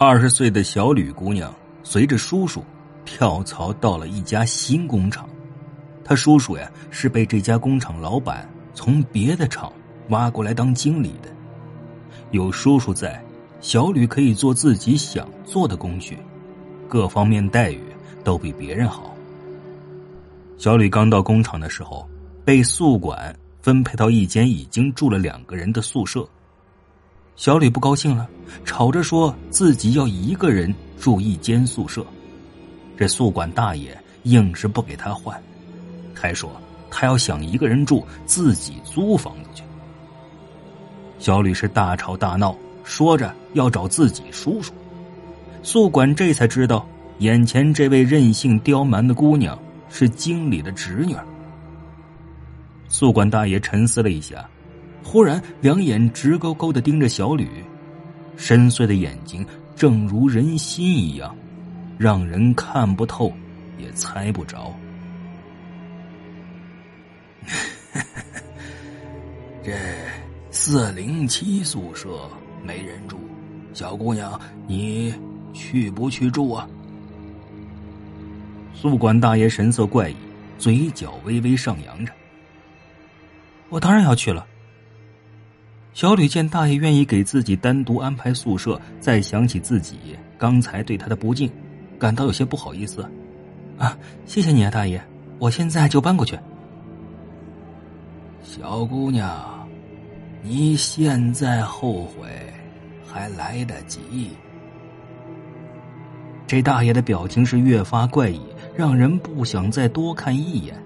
二十岁的小吕姑娘随着叔叔跳槽到了一家新工厂。她叔叔呀是被这家工厂老板从别的厂挖过来当经理的。有叔叔在，小吕可以做自己想做的工序，各方面待遇都比别人好。小吕刚到工厂的时候，被宿管分配到一间已经住了两个人的宿舍。小吕不高兴了，吵着说自己要一个人住一间宿舍。这宿管大爷硬是不给他换，还说他要想一个人住，自己租房子去。小吕是大吵大闹，说着要找自己叔叔。宿管这才知道，眼前这位任性刁蛮的姑娘是经理的侄女。宿管大爷沉思了一下。忽然，两眼直勾勾的盯着小吕，深邃的眼睛正如人心一样，让人看不透，也猜不着。这四零七宿舍没人住，小姑娘，你去不去住啊？宿管大爷神色怪异，嘴角微微上扬着。我当然要去了。小吕见大爷愿意给自己单独安排宿舍，再想起自己刚才对他的不敬，感到有些不好意思。啊，谢谢你啊，大爷，我现在就搬过去。小姑娘，你现在后悔还来得及。这大爷的表情是越发怪异，让人不想再多看一眼。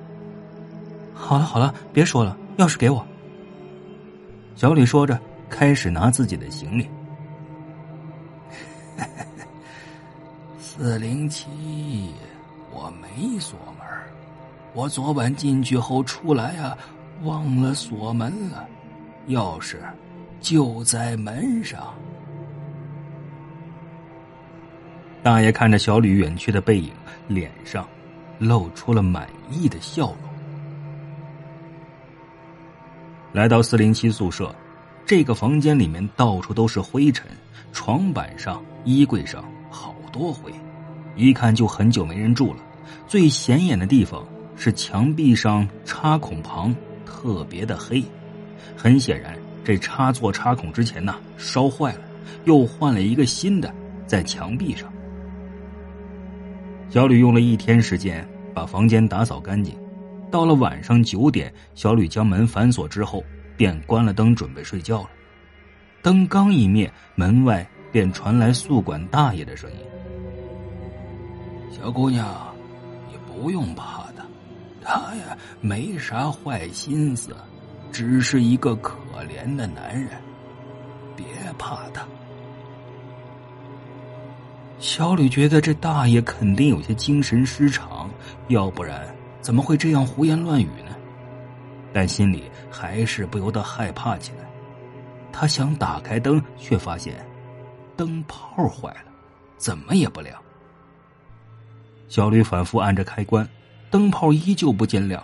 好了好了，别说了，钥匙给我。小李说着，开始拿自己的行李。四零七，我没锁门我昨晚进去后出来啊，忘了锁门了，钥匙就在门上。大爷看着小李远去的背影，脸上露出了满意的笑容。来到四零七宿舍，这个房间里面到处都是灰尘，床板上、衣柜上好多灰，一看就很久没人住了。最显眼的地方是墙壁上插孔旁特别的黑，很显然这插座插孔之前呢烧坏了，又换了一个新的在墙壁上。小吕用了一天时间把房间打扫干净。到了晚上九点，小吕将门反锁之后，便关了灯，准备睡觉了。灯刚一灭，门外便传来宿管大爷的声音：“小姑娘，你不用怕的，他呀没啥坏心思，只是一个可怜的男人，别怕他。”小吕觉得这大爷肯定有些精神失常，要不然。怎么会这样胡言乱语呢？但心里还是不由得害怕起来。他想打开灯，却发现灯泡坏了，怎么也不亮。小吕反复按着开关，灯泡依旧不见亮。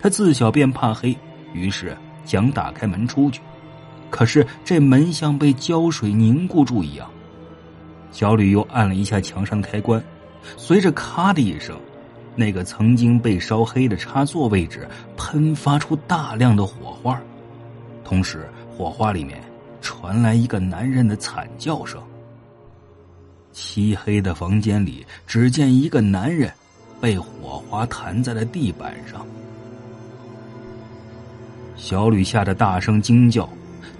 他自小便怕黑，于是想打开门出去，可是这门像被胶水凝固住一样。小吕又按了一下墙上开关，随着“咔”的一声。那个曾经被烧黑的插座位置喷发出大量的火花，同时火花里面传来一个男人的惨叫声。漆黑的房间里，只见一个男人被火花弹在了地板上。小吕吓得大声惊叫，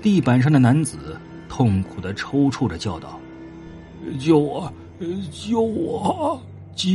地板上的男子痛苦的抽搐着叫道：“救我！救我！救！”